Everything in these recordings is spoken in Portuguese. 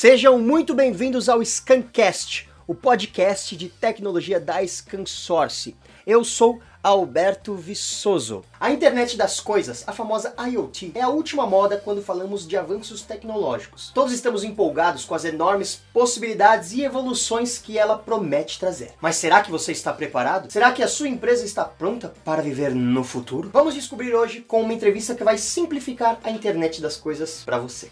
Sejam muito bem-vindos ao Scancast, o podcast de tecnologia da ScanSource. Eu sou Alberto Viçoso. A internet das coisas, a famosa IoT, é a última moda quando falamos de avanços tecnológicos. Todos estamos empolgados com as enormes possibilidades e evoluções que ela promete trazer. Mas será que você está preparado? Será que a sua empresa está pronta para viver no futuro? Vamos descobrir hoje com uma entrevista que vai simplificar a internet das coisas para você.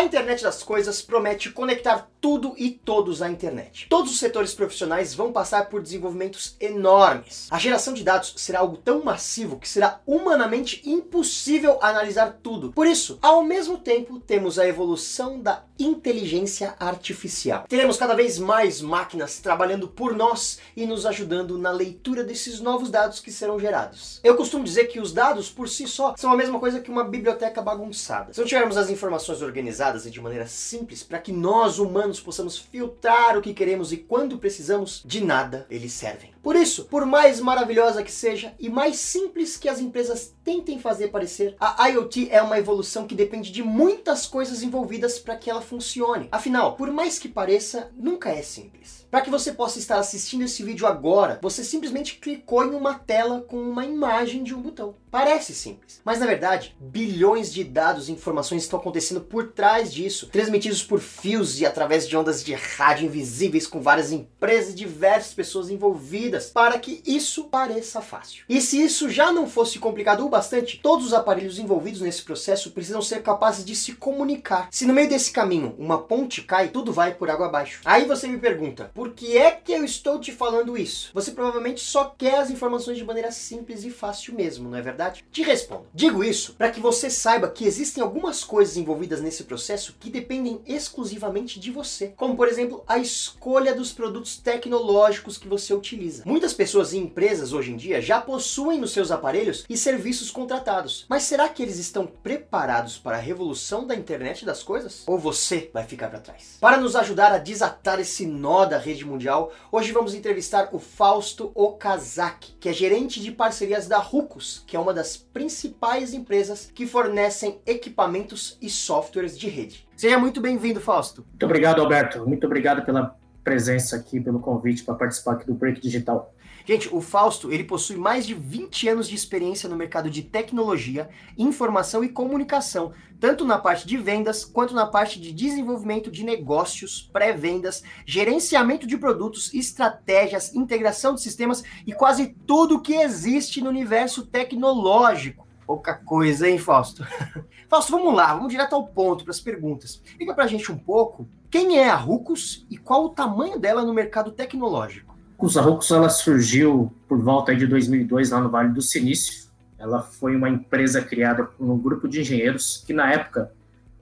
A internet das coisas promete conectar tudo e todos à internet. Todos os setores profissionais vão passar por desenvolvimentos enormes. A geração de dados será algo tão massivo que será humanamente impossível analisar tudo. Por isso, ao mesmo tempo, temos a evolução da inteligência artificial. Teremos cada vez mais máquinas trabalhando por nós e nos ajudando na leitura desses novos dados que serão gerados. Eu costumo dizer que os dados por si só são a mesma coisa que uma biblioteca bagunçada. Se não tivermos as informações organizadas, e de maneira simples para que nós humanos possamos filtrar o que queremos e quando precisamos, de nada eles servem. Por isso, por mais maravilhosa que seja e mais simples que as empresas tentem fazer parecer, a IoT é uma evolução que depende de muitas coisas envolvidas para que ela funcione. Afinal, por mais que pareça, nunca é simples. Para que você possa estar assistindo esse vídeo agora, você simplesmente clicou em uma tela com uma imagem de um botão. Parece simples, mas na verdade, bilhões de dados e informações estão acontecendo por trás disso, transmitidos por fios e através de ondas de rádio invisíveis com várias empresas e diversas pessoas envolvidas para que isso pareça fácil. E se isso já não fosse complicado o bastante, todos os aparelhos envolvidos nesse processo precisam ser capazes de se comunicar. Se no meio desse caminho uma ponte cai, tudo vai por água abaixo. Aí você me pergunta, por que é que eu estou te falando isso? Você provavelmente só quer as informações de maneira simples e fácil mesmo, não é verdade? Te respondo. Digo isso para que você saiba que existem algumas coisas envolvidas nesse processo que dependem exclusivamente de você, como por exemplo a escolha dos produtos tecnológicos que você utiliza. Muitas pessoas e empresas hoje em dia já possuem nos seus aparelhos e serviços contratados. Mas será que eles estão preparados para a revolução da internet das coisas? Ou você vai ficar para trás? Para nos ajudar a desatar esse nó da rede mundial, hoje vamos entrevistar o Fausto Okazaki, que é gerente de parcerias da Rucos, que é uma das principais empresas que fornecem equipamentos e softwares de rede. Seja muito bem-vindo, Fausto. Muito obrigado, Alberto. Muito obrigado pela presença aqui, pelo convite para participar aqui do Break Digital. Gente, o Fausto, ele possui mais de 20 anos de experiência no mercado de tecnologia, informação e comunicação, tanto na parte de vendas quanto na parte de desenvolvimento de negócios, pré-vendas, gerenciamento de produtos, estratégias, integração de sistemas e quase tudo que existe no universo tecnológico. Pouca coisa, hein, Fausto? Fausto, vamos lá, vamos direto ao ponto para as perguntas. Liga para a gente um pouco quem é a Rucos e qual o tamanho dela no mercado tecnológico? A Rucos ela surgiu por volta de 2002 lá no Vale do Silício. Ela foi uma empresa criada por um grupo de engenheiros que na época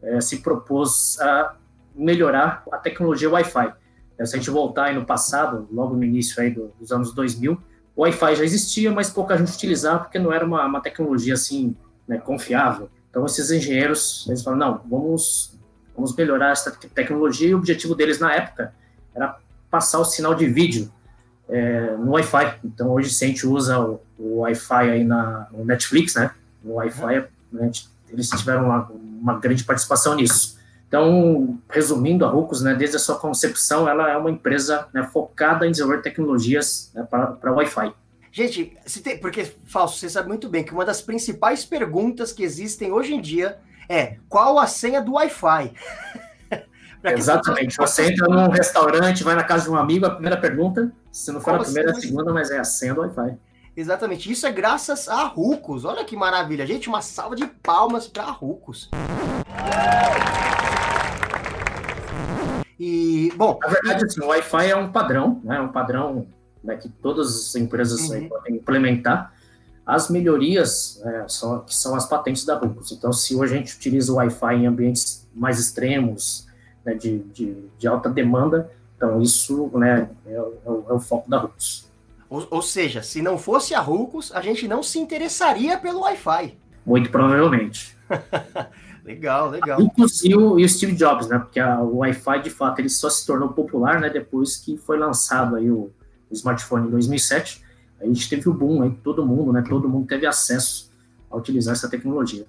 é, se propôs a melhorar a tecnologia Wi-Fi. Eh, se a gente voltar aí no passado, logo no início aí do, dos anos 2000, o Wi-Fi já existia, mas pouca gente utilizava porque não era uma, uma tecnologia assim né, confiável. Então esses engenheiros eles não, vamos vamos melhorar essa tecnologia. E o objetivo deles na época era passar o sinal de vídeo é, no Wi-Fi. Então, hoje, se a gente usa o, o Wi-Fi aí na, no Netflix, né? No Wi-Fi, né, eles tiveram uma, uma, grande participação nisso. Então, resumindo, a Rucos, né, desde a sua concepção, ela é uma empresa né, focada em desenvolver tecnologias né, para Wi-Fi. Gente, tem, porque, Falso, você sabe muito bem que uma das principais perguntas que existem hoje em dia é qual a senha do Wi-Fi? Exatamente. Você entra num restaurante, vai na casa de um amigo, a primeira pergunta, se não for Como a primeira, assim? a segunda, mas é a senha do Wi-Fi. Exatamente. Isso é graças a Rucos. Olha que maravilha. Gente, uma salva de palmas para Rucos. E, bom. Na verdade, assim, o Wi-Fi é um padrão, né? É um padrão né, que todas as empresas uhum. podem implementar as melhorias é, são, que são as patentes da Rucos. Então, se hoje a gente utiliza o Wi-Fi em ambientes mais extremos, né, de, de, de, alta demanda, então isso né, é, é, o, é o foco da Rucos. Ou, ou, seja, se não fosse a Rucos, a gente não se interessaria pelo Wi-Fi. Muito provavelmente. legal, legal. Inclusive o Steve Jobs, né? Porque a, o Wi-Fi, de fato, ele só se tornou popular, né? Depois que foi lançado aí o, o smartphone em 2007. A gente teve o boom aí, todo mundo, né? Todo mundo teve acesso a utilizar essa tecnologia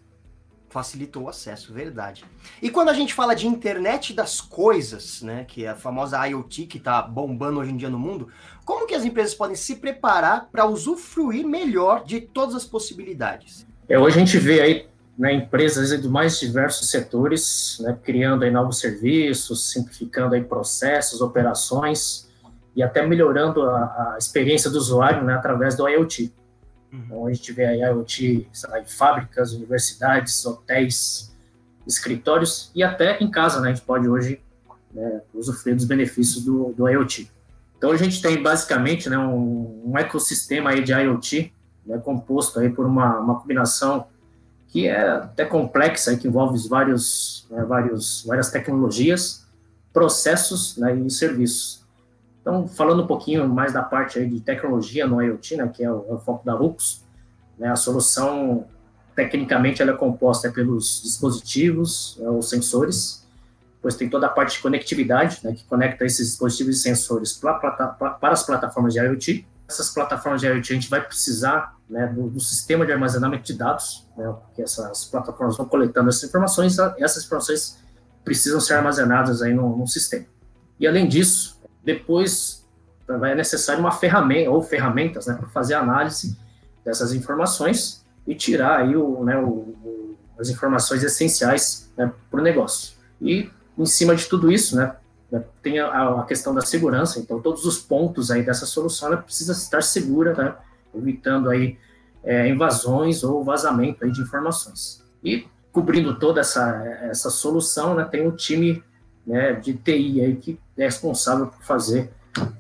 facilitou o acesso, verdade. E quando a gente fala de internet das coisas, né, que é a famosa IoT que está bombando hoje em dia no mundo, como que as empresas podem se preparar para usufruir melhor de todas as possibilidades? É, hoje a gente vê aí né, empresas dos mais diversos setores, né, criando aí novos serviços, simplificando aí processos, operações e até melhorando a, a experiência do usuário né, através do IoT. Uhum. Então, a gente vê a IoT lá, em fábricas, universidades, hotéis, escritórios e até em casa, né? A gente pode hoje né, usufruir dos benefícios do, do IoT. Então, a gente tem basicamente né, um, um ecossistema aí de IoT né, composto aí por uma, uma combinação que é até complexa, que envolve vários, né, vários, várias tecnologias, processos né, e serviços. Então, falando um pouquinho mais da parte de tecnologia no IoT, né, que é o, é o foco da Rucos, né, a solução, tecnicamente, ela é composta pelos dispositivos, né, os sensores, depois tem toda a parte de conectividade, né, que conecta esses dispositivos e sensores pra, pra, pra, para as plataformas de IoT. Essas plataformas de IoT, a gente vai precisar né, do, do, sistema de armazenamento de dados, né, porque essas plataformas vão coletando essas informações, essas informações precisam ser armazenadas aí no sistema. E, além disso, depois é necessário uma ferramenta ou ferramentas né, para fazer análise dessas informações e tirar aí o, né, o, as informações essenciais né, para o negócio. E em cima de tudo isso, né, né, tem a, a, questão da segurança. Então todos os pontos aí dessa solução precisa estar segura, né, evitando aí é, invasões ou vazamento aí de informações. E cobrindo toda essa, essa solução, né, tem um time né, de TI aí que é responsável por fazer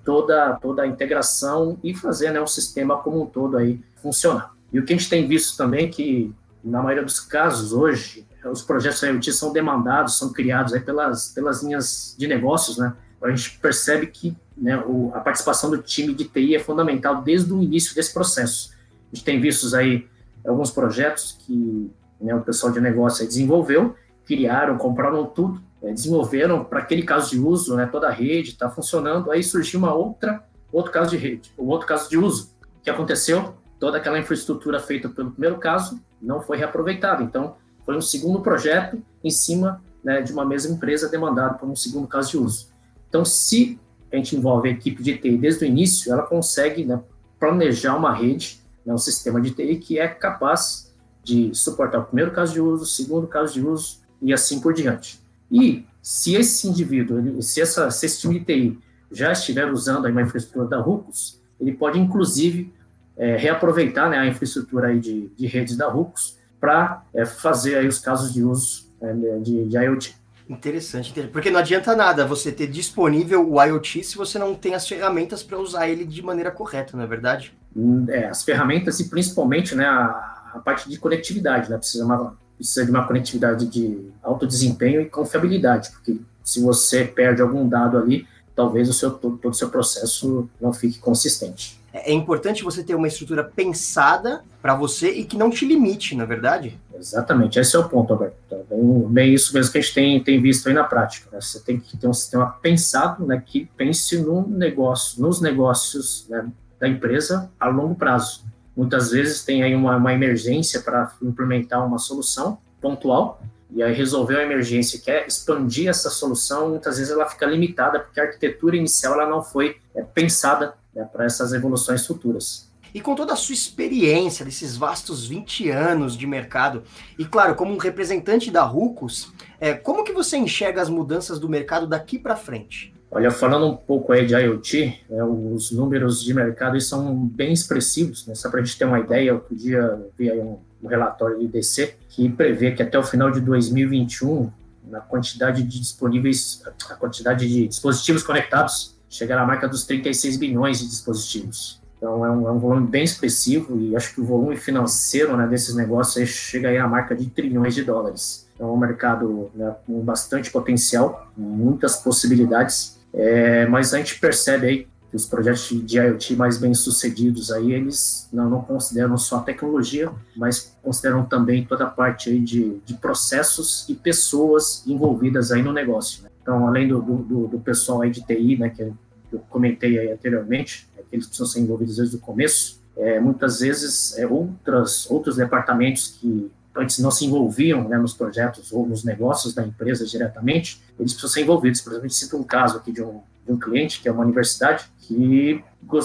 toda, toda a integração e fazer né, o sistema como um todo aí funcionar. E o que a gente tem visto também é que, na maioria dos casos, hoje, os projetos IoT são demandados, são criados aí pelas, pelas linhas de negócios, né? A gente percebe que né, o, a participação do time de TI é fundamental desde o início desse processo. A gente tem visto aí alguns projetos que né, o pessoal de negócio desenvolveu, criaram, compraram tudo, desenvolveram para aquele caso de uso, né, toda a rede está funcionando, aí surgiu uma outra, outro caso de rede, um outro caso de uso. Que aconteceu? Toda aquela infraestrutura feita pelo primeiro caso não foi reaproveitada. Então, foi um segundo projeto em cima né, de uma mesma empresa demandado por um segundo caso de uso. Então, se a gente envolve a equipe de TI desde o início, ela consegue né, planejar uma rede, né, um sistema de TI que é capaz de suportar o primeiro caso de uso, o segundo caso de uso e assim por diante. E se esse indivíduo, se, essa, se esse time de TI já estiver usando uma infraestrutura da Rucos, ele pode, inclusive, é, reaproveitar né, a infraestrutura aí de, de redes da Rucos para é, fazer aí os casos de uso é, de, de IoT. Interessante, porque não adianta nada você ter disponível o IoT se você não tem as ferramentas para usar ele de maneira correta, não é verdade? Hum, é, as ferramentas e principalmente né, a, a parte de conectividade, né? Precisa uma, precisa de uma conectividade de alto desempenho e confiabilidade, porque se você perde algum dado ali, talvez o seu, todo, o seu processo não fique consistente. É, é importante você ter uma estrutura pensada para você e que não te limite, na é verdade? Exatamente, esse é o ponto, Alberto. Bem, bem isso mesmo que a gente tem, tem visto aí na prática. Né? Você tem que ter um sistema pensado né, que pense no negócio, nos negócios né, da empresa a longo prazo. Muitas vezes tem aí uma, uma emergência para implementar uma solução pontual, e aí resolver a emergência quer expandir essa solução, muitas vezes ela fica limitada porque a arquitetura inicial ela não foi é, pensada né, para essas evoluções futuras. E com toda a sua experiência desses vastos 20 anos de mercado, e claro, como um representante da Rucos, é, como que você enxerga as mudanças do mercado daqui para frente? Olha, falando um pouco aí de IoT, né, os números de mercado são bem expressivos, né? só para a gente ter uma ideia, outro dia vi aí um, um relatório do IDC que prevê que até o final de 2021, a quantidade de disponíveis, a quantidade de dispositivos conectados chegará à marca dos 36 bilhões de dispositivos. Então é um, é um, volume bem expressivo e acho que o volume financeiro né, desses negócios chega aí à marca de trilhões de dólares. Então é um mercado né, com bastante potencial, muitas possibilidades é, mas a gente percebe aí que os projetos de IoT mais bem sucedidos aí, eles não, não consideram só a tecnologia, mas consideram também toda a parte aí de, de processos e pessoas envolvidas aí no negócio. Né? Então, além do, do, do, pessoal aí de TI, né, que eu comentei aí anteriormente, é, que eles precisam ser envolvidos desde o começo, é, muitas vezes é, outras, outros departamentos que antes não se envolviam né, nos projetos ou nos negócios da empresa diretamente, eles precisam ser envolvidos. Por exemplo, a gente cita um caso aqui de um, de um cliente, que é uma universidade, que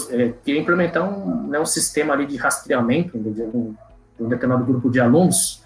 é, queria implementar um, né, um sistema ali de rastreamento de um, de um determinado grupo de alunos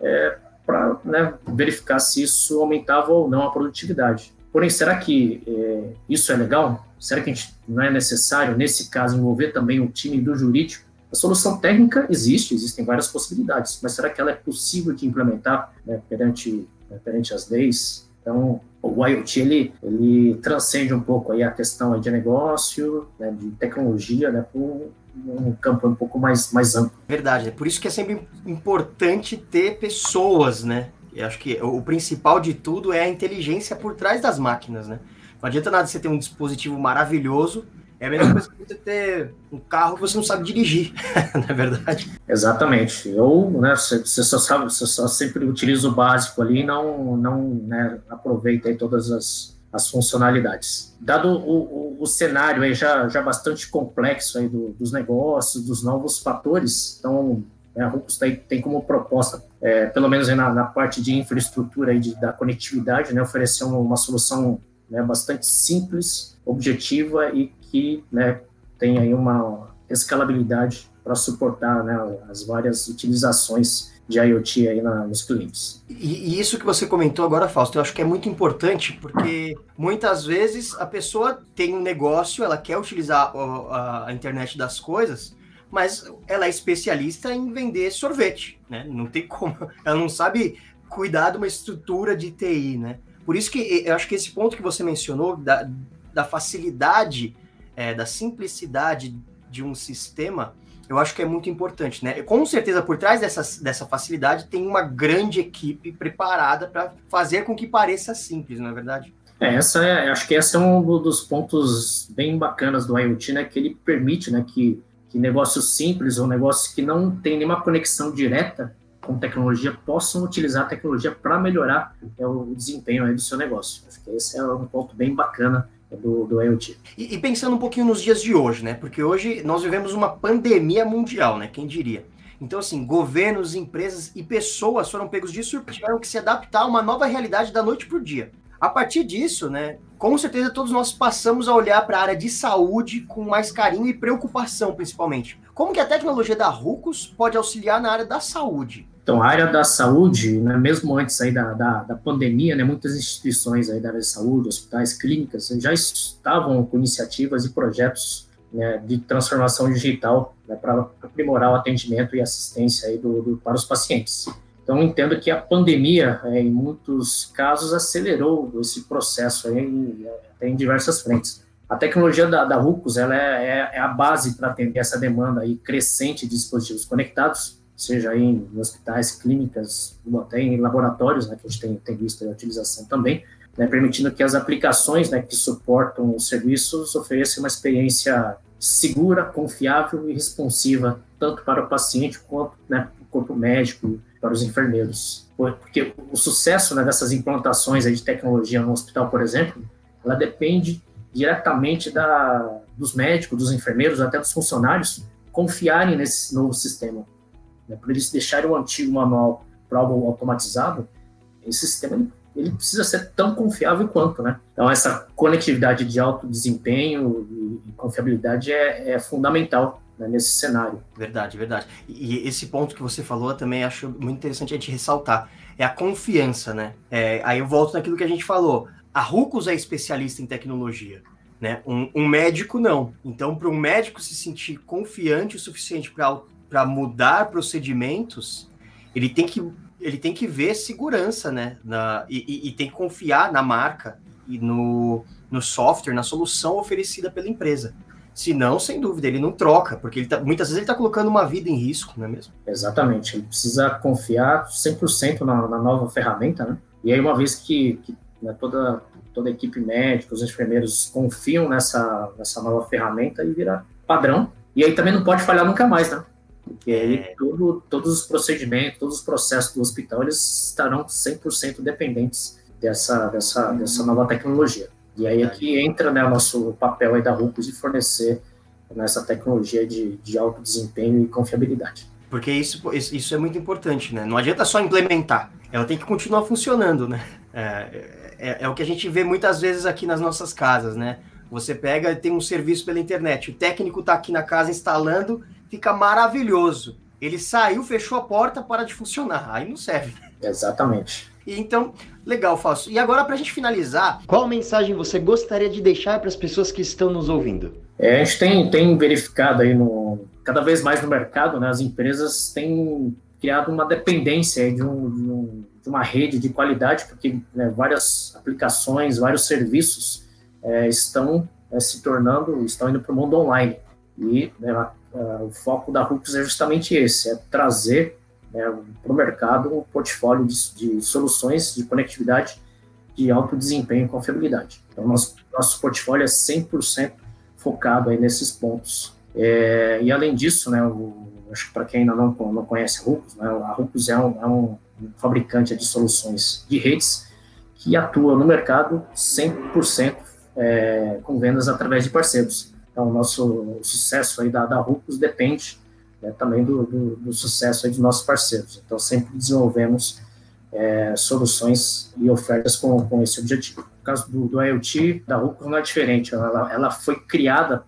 é, para né, verificar se isso aumentava ou não a produtividade. Porém, será que é, isso é legal? Será que a gente não é necessário, nesse caso, envolver também o time do jurídico a solução técnica existe, existem várias possibilidades, mas será que ela é possível de implementar né, perante, né, perante as leis? Então, o IoT ele, ele transcende um pouco aí a questão aí de negócio, né, de tecnologia, né, para um campo um pouco mais, mais amplo. Verdade, é por isso que é sempre importante ter pessoas, né? Eu acho que o principal de tudo é a inteligência por trás das máquinas, né? Não adianta nada você ter um dispositivo maravilhoso é a mesma coisa que você ter um carro que você não sabe dirigir, não é verdade? Exatamente. Ou né, você, só sabe, você só sempre utiliza o básico ali e não, não né, aproveita todas as, as funcionalidades. Dado o, o, o, cenário aí já, já bastante complexo aí do, dos negócios, dos novos fatores, então né, a Rucos tem, tem como proposta, é, pelo menos na, na, parte de infraestrutura aí de, da conectividade, né, oferecer uma, uma solução né, bastante simples, objetiva e que né, tem aí uma escalabilidade para suportar né, as várias utilizações de IoT aí na, nos clientes. E, e, isso que você comentou agora, Fausto, eu acho que é muito importante, porque muitas vezes a pessoa tem um negócio, ela quer utilizar a, a internet das coisas, mas ela é especialista em vender sorvete, né? Não tem como, ela não sabe cuidar de uma estrutura de TI, né? Por isso que eu acho que esse ponto que você mencionou da, da facilidade é, da simplicidade de um sistema, eu acho que é muito importante, né? Com certeza, por trás dessa, dessa facilidade, tem uma grande equipe preparada para fazer com que pareça simples, não é verdade? É, essa é, acho que esse é um dos pontos bem bacanas do IoT, né? Que ele permite, né, que, que negócios simples ou negócios que não têm nenhuma conexão direta com tecnologia possam utilizar a tecnologia para melhorar é, o desempenho aí do seu negócio. Acho que esse é um ponto bem bacana do, do IoT. E, e, pensando um pouquinho nos dias de hoje, né? Porque hoje nós vivemos uma pandemia mundial, né? Quem diria? Então, assim, governos, empresas e pessoas foram pegos de surpresa, tiveram que se adaptar a uma nova realidade da noite para o dia. A partir disso, né, com certeza todos nós passamos a olhar para a área de saúde com mais carinho e preocupação, principalmente. Como que a tecnologia da Rucos pode auxiliar na área da saúde? Então, a área da saúde, né, mesmo antes aí da, da, da, pandemia, né, muitas instituições aí da área de saúde, hospitais, clínicas, já estavam com iniciativas e projetos né, de transformação digital né, para aprimorar o atendimento e assistência aí do, do, para os pacientes. Então, entendo que a pandemia, é, em muitos casos, acelerou esse processo aí em, em diversas frentes. A tecnologia da, da RUCOS ela é, é, é a base para atender essa demanda aí crescente de dispositivos conectados, seja em hospitais, clínicas, até em laboratórios, né, que a gente tem, tem visto a utilização também, né, permitindo que as aplicações né, que suportam os serviços ofereçam uma experiência segura, confiável e responsiva, tanto para o paciente quanto né, para o corpo médico, para os enfermeiros. Porque o sucesso né, dessas implantações de tecnologia no hospital, por exemplo, ela depende diretamente da, dos médicos, dos enfermeiros, até dos funcionários, confiarem nesse novo sistema. Né? Por eles deixarem o antigo manual para algo automatizado, esse sistema ele precisa ser tão confiável quanto, né? Então, essa conectividade de alto desempenho e confiabilidade é, é fundamental né, nesse cenário. Verdade, verdade. E esse ponto que você falou também acho muito interessante a gente ressaltar. É a confiança, né? É, aí eu volto naquilo que a gente falou. A Rucos é especialista em tecnologia. Né? Um, um médico não. Então, para um médico se sentir confiante o suficiente para para mudar procedimentos, ele tem que ele tem que ver segurança, né? Na, e, e, tem que confiar na marca e no, no software, na solução oferecida pela empresa. Senão, sem dúvida, ele não troca, porque ele tá, muitas vezes ele está colocando uma vida em risco, não é mesmo? Exatamente. Ele precisa confiar 100% na, na nova ferramenta, né? E aí, uma vez que, que né, toda toda a equipe médica, os enfermeiros confiam nessa, nessa nova ferramenta e vira padrão. E aí também não pode falhar nunca mais, né? Porque aí é. tudo, todos os procedimentos, todos os processos do hospital, eles estarão 100% dependentes dessa, dessa, dessa nova tecnologia. E aí é que entra né, o nosso papel aí da Rupus de fornecer nessa tecnologia de, de alto desempenho e confiabilidade. Porque isso, isso é muito importante, né? Não adianta só implementar, ela tem que continuar funcionando, né? É, é, é o que a gente vê muitas vezes aqui nas nossas casas, né? Você pega e tem um serviço pela internet, o técnico está aqui na casa instalando, fica maravilhoso. Ele saiu, fechou a porta, para de funcionar. Aí não serve. Exatamente. Então, legal, Fausto. E agora, para a gente finalizar, qual mensagem você gostaria de deixar para as pessoas que estão nos ouvindo? É, a gente tem, tem verificado aí no, cada vez mais no mercado, né, as empresas têm criado uma dependência de, um, de, um, de uma rede de qualidade, porque né, várias aplicações, vários serviços é, estão é, se tornando, estão indo para o mundo online. E né, a, o foco da Rux é justamente esse, é trazer né, para o mercado um portfólio de, de, soluções de conectividade de alto desempenho e confiabilidade. Então, nosso, nosso portfólio é 100% focado aí nesses pontos. É, e além disso, né, o, acho que para quem ainda não, não conhece a Rucos, né, a Rucos é um, é um fabricante de soluções de redes que atua no mercado 100% é, com vendas através de parceiros. Então, o nosso sucesso aí da, da Rucos depende né, também do, do, do, sucesso aí dos nossos parceiros. Então, sempre desenvolvemos é, soluções e ofertas com, com esse objetivo. No caso do, do IoT, da Rucos não é diferente. Ela, ela foi criada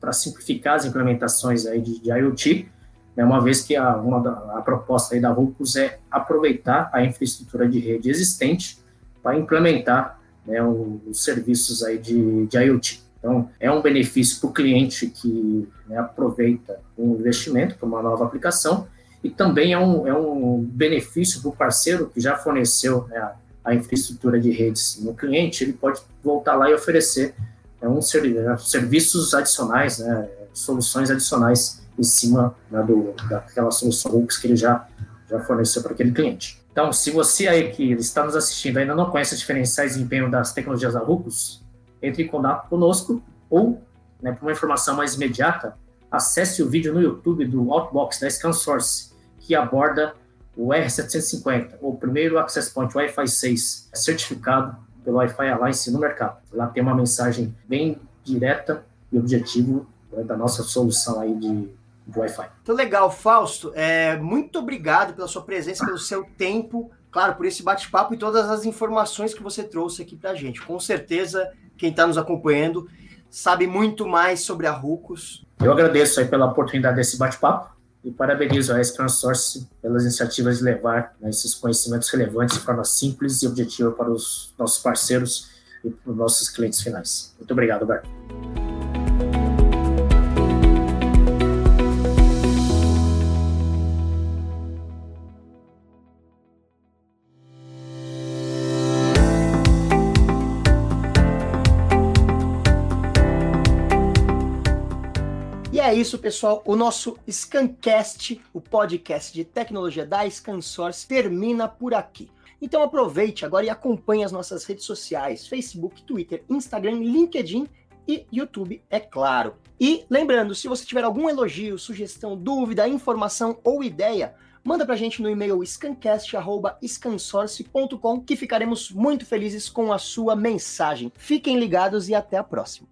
para simplificar as implementações aí de, de IoT, né, uma vez que a, uma da, a proposta aí da Rucos é aproveitar a infraestrutura de rede existente para implementar né, os serviços aí de, de IoT. Então, é um benefício para o cliente que né, aproveita um investimento para uma nova aplicação e também é um, é um benefício para o parceiro que já forneceu né, a, infraestrutura de redes no cliente, ele pode voltar lá e oferecer né, um, serviços adicionais, né, soluções adicionais em cima né, do, daquela solução Hooks que ele já, já forneceu para aquele cliente. Então, se você aí que está nos assistindo ainda não conhece os diferenciais de empenho das tecnologias Arrucos, entre em contato conosco ou, né, para uma informação mais imediata, acesse o vídeo no YouTube do Outbox da ScanSource, que aborda o R750, o primeiro Access Point Wi-Fi 6, certificado pelo Wi-Fi Alliance no mercado. Lá tem uma mensagem bem direta e objetivo né, da nossa solução aí de Wi-Fi. Então, legal, Fausto. É, muito obrigado pela sua presença, pelo seu tempo, claro, por esse bate-papo e todas as informações que você trouxe aqui para a gente. Com certeza, quem está nos acompanhando sabe muito mais sobre a Rucos. Eu agradeço pela oportunidade desse bate-papo e parabenizo a Scrum Source pelas iniciativas de levar né, esses conhecimentos relevantes de forma simples e objetiva para os nossos parceiros e para os nossos clientes finais. Muito obrigado, Alberto. Isso, pessoal. O nosso Scancast, o podcast de tecnologia da ScanSource, termina por aqui. Então aproveite agora e acompanhe as nossas redes sociais: Facebook, Twitter, Instagram, LinkedIn e YouTube, é claro. E lembrando, se você tiver algum elogio, sugestão, dúvida, informação ou ideia, manda pra gente no e-mail scancast@scansource.com que ficaremos muito felizes com a sua mensagem. Fiquem ligados e até a próxima.